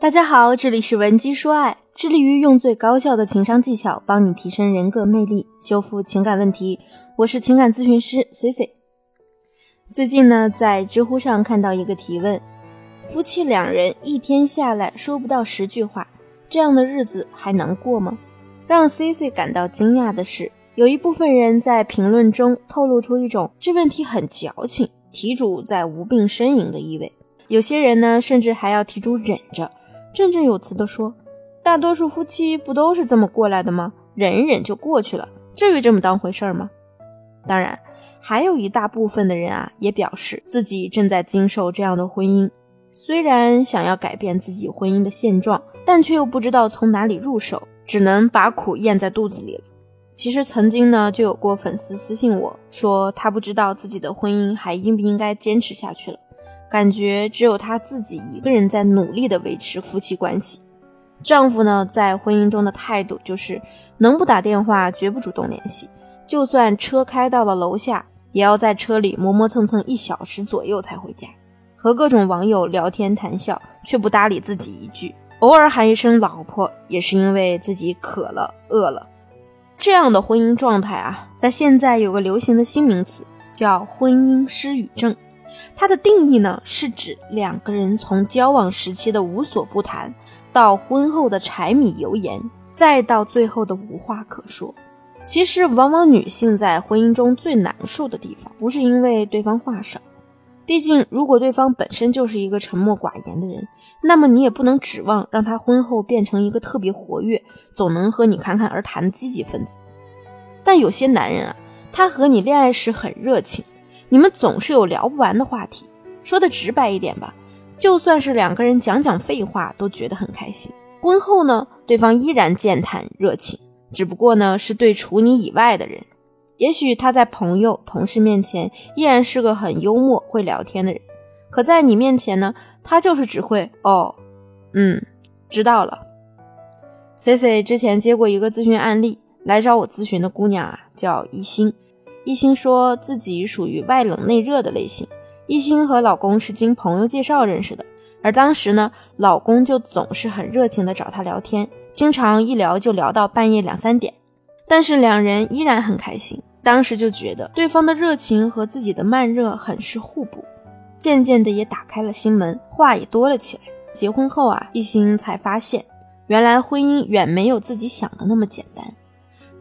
大家好，这里是文姬说爱，致力于用最高效的情商技巧帮你提升人格魅力，修复情感问题。我是情感咨询师 C C。最近呢，在知乎上看到一个提问：夫妻两人一天下来说不到十句话，这样的日子还能过吗？让 C C 感到惊讶的是，有一部分人在评论中透露出一种这问题很矫情，题主在无病呻吟的意味。有些人呢，甚至还要题主忍着。振振有词地说：“大多数夫妻不都是这么过来的吗？忍一忍就过去了，至于这么当回事儿吗？”当然，还有一大部分的人啊，也表示自己正在经受这样的婚姻，虽然想要改变自己婚姻的现状，但却又不知道从哪里入手，只能把苦咽在肚子里了。其实曾经呢，就有过粉丝私信我说，他不知道自己的婚姻还应不应该坚持下去了。感觉只有她自己一个人在努力的维持夫妻关系，丈夫呢在婚姻中的态度就是能不打电话绝不主动联系，就算车开到了楼下，也要在车里磨磨蹭蹭一小时左右才回家，和各种网友聊天谈笑，却不搭理自己一句，偶尔喊一声老婆，也是因为自己渴了饿了。这样的婚姻状态啊，在现在有个流行的新名词，叫婚姻失语症。它的定义呢，是指两个人从交往时期的无所不谈，到婚后的柴米油盐，再到最后的无话可说。其实，往往女性在婚姻中最难受的地方，不是因为对方话少，毕竟如果对方本身就是一个沉默寡言的人，那么你也不能指望让他婚后变成一个特别活跃、总能和你侃侃而谈的积极分子。但有些男人啊，他和你恋爱时很热情。你们总是有聊不完的话题，说的直白一点吧，就算是两个人讲讲废话都觉得很开心。婚后呢，对方依然健谈热情，只不过呢是对除你以外的人。也许他在朋友、同事面前依然是个很幽默、会聊天的人，可在你面前呢，他就是只会哦，嗯，知道了。C C 之前接过一个咨询案例，来找我咨询的姑娘啊，叫一心。一心说自己属于外冷内热的类型。一心和老公是经朋友介绍认识的，而当时呢，老公就总是很热情的找她聊天，经常一聊就聊到半夜两三点。但是两人依然很开心，当时就觉得对方的热情和自己的慢热很是互补，渐渐的也打开了心门，话也多了起来。结婚后啊，一心才发现，原来婚姻远没有自己想的那么简单。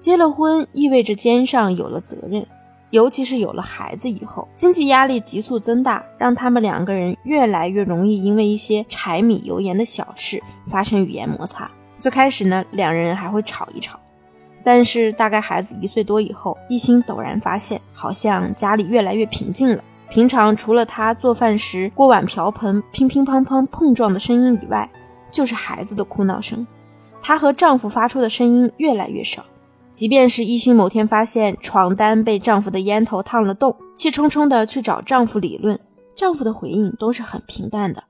结了婚意味着肩上有了责任。尤其是有了孩子以后，经济压力急速增大，让他们两个人越来越容易因为一些柴米油盐的小事发生语言摩擦。最开始呢，两人还会吵一吵，但是大概孩子一岁多以后，一心陡然发现，好像家里越来越平静了。平常除了他做饭时锅碗瓢盆乒乒乓乓碰撞的声音以外，就是孩子的哭闹声。她和丈夫发出的声音越来越少。即便是一心某天发现床单被丈夫的烟头烫了洞，气冲冲的去找丈夫理论，丈夫的回应都是很平淡的：“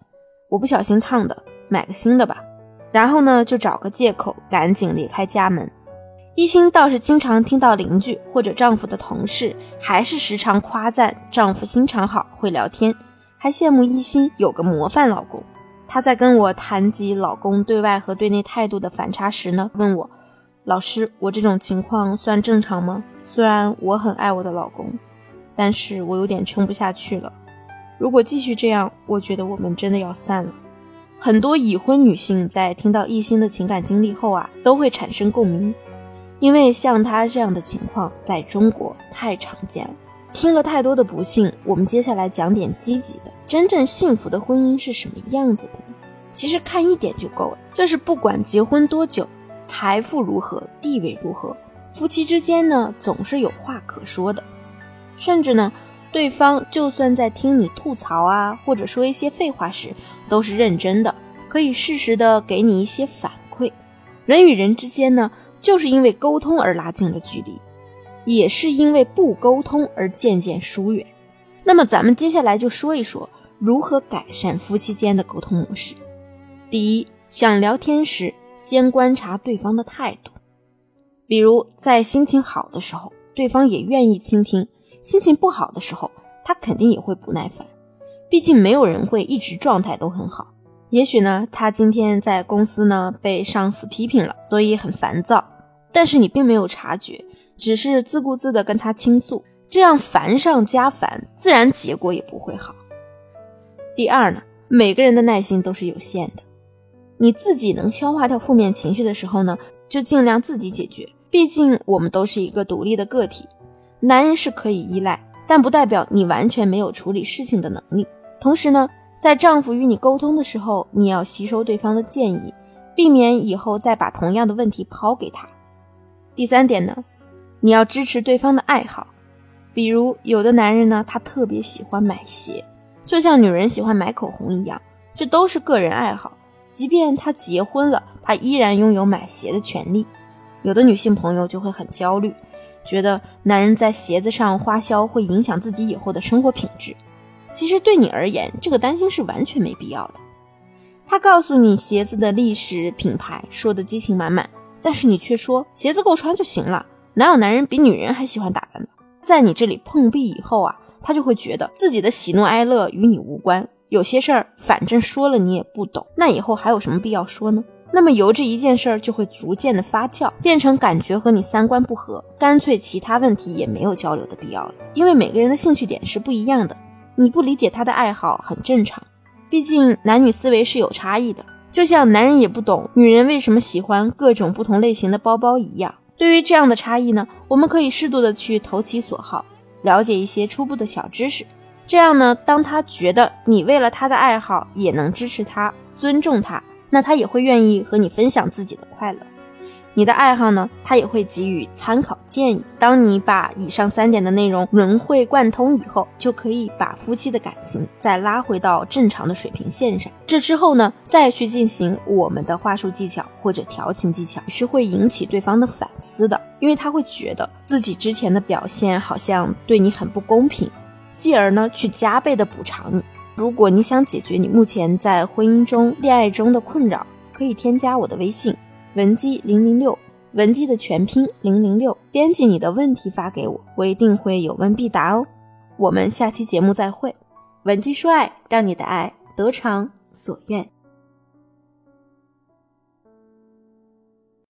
我不小心烫的，买个新的吧。”然后呢，就找个借口赶紧离开家门。一心倒是经常听到邻居或者丈夫的同事，还是时常夸赞丈夫心肠好，会聊天，还羡慕一心有个模范老公。她在跟我谈及老公对外和对内态度的反差时呢，问我。老师，我这种情况算正常吗？虽然我很爱我的老公，但是我有点撑不下去了。如果继续这样，我觉得我们真的要散了。很多已婚女性在听到一心的情感经历后啊，都会产生共鸣，因为像她这样的情况在中国太常见了。听了太多的不幸，我们接下来讲点积极的。真正幸福的婚姻是什么样子的呢？其实看一点就够了，就是不管结婚多久。财富如何，地位如何，夫妻之间呢，总是有话可说的。甚至呢，对方就算在听你吐槽啊，或者说一些废话时，都是认真的，可以适时的给你一些反馈。人与人之间呢，就是因为沟通而拉近了距离，也是因为不沟通而渐渐疏远。那么，咱们接下来就说一说如何改善夫妻间的沟通模式。第一，想聊天时。先观察对方的态度，比如在心情好的时候，对方也愿意倾听；心情不好的时候，他肯定也会不耐烦。毕竟没有人会一直状态都很好。也许呢，他今天在公司呢被上司批评了，所以很烦躁，但是你并没有察觉，只是自顾自的跟他倾诉，这样烦上加烦，自然结果也不会好。第二呢，每个人的耐心都是有限的，你自己能消化掉负面情绪的时候呢，就尽量自己解决，毕竟我们都是一个独立的个体。男人是可以依赖，但不代表你完全没有处理事情的能力。同时呢，在丈夫与你沟通的时候，你要吸收对方的建议，避免以后再把同样的问题抛给他。第三点呢，你要支持对方的爱好，比如有的男人呢，他特别喜欢买鞋，就像女人喜欢买口红一样，这都是个人爱好。即便他结婚了，他依然拥有买鞋的权利。有的女性朋友就会很焦虑。觉得男人在鞋子上花销会影响自己以后的生活品质，其实对你而言，这个担心是完全没必要的。他告诉你鞋子的历史品牌，说的激情满满，但是你却说鞋子够穿就行了。哪有男人比女人还喜欢打扮的？在你这里碰壁以后啊，他就会觉得自己的喜怒哀乐与你无关，有些事儿反正说了你也不懂，那以后还有什么必要说呢？那么由这一件事儿就会逐渐的发酵，变成感觉和你三观不合，干脆其他问题也没有交流的必要了。因为每个人的兴趣点是不一样的，你不理解他的爱好很正常，毕竟男女思维是有差异的。就像男人也不懂女人为什么喜欢各种不同类型的包包一样。对于这样的差异呢，我们可以适度的去投其所好，了解一些初步的小知识。这样呢，当他觉得你为了他的爱好也能支持他、尊重他。那他也会愿意和你分享自己的快乐，你的爱好呢，他也会给予参考建议。当你把以上三点的内容融会贯通以后，就可以把夫妻的感情再拉回到正常的水平线上。这之后呢，再去进行我们的话术技巧或者调情技巧，是会引起对方的反思的，因为他会觉得自己之前的表现好像对你很不公平，继而呢，去加倍的补偿你。如果你想解决你目前在婚姻中、恋爱中的困扰，可以添加我的微信文姬零零六，文姬的全拼零零六，编辑你的问题发给我，我一定会有问必答哦。我们下期节目再会，文姬说爱，让你的爱得偿所愿。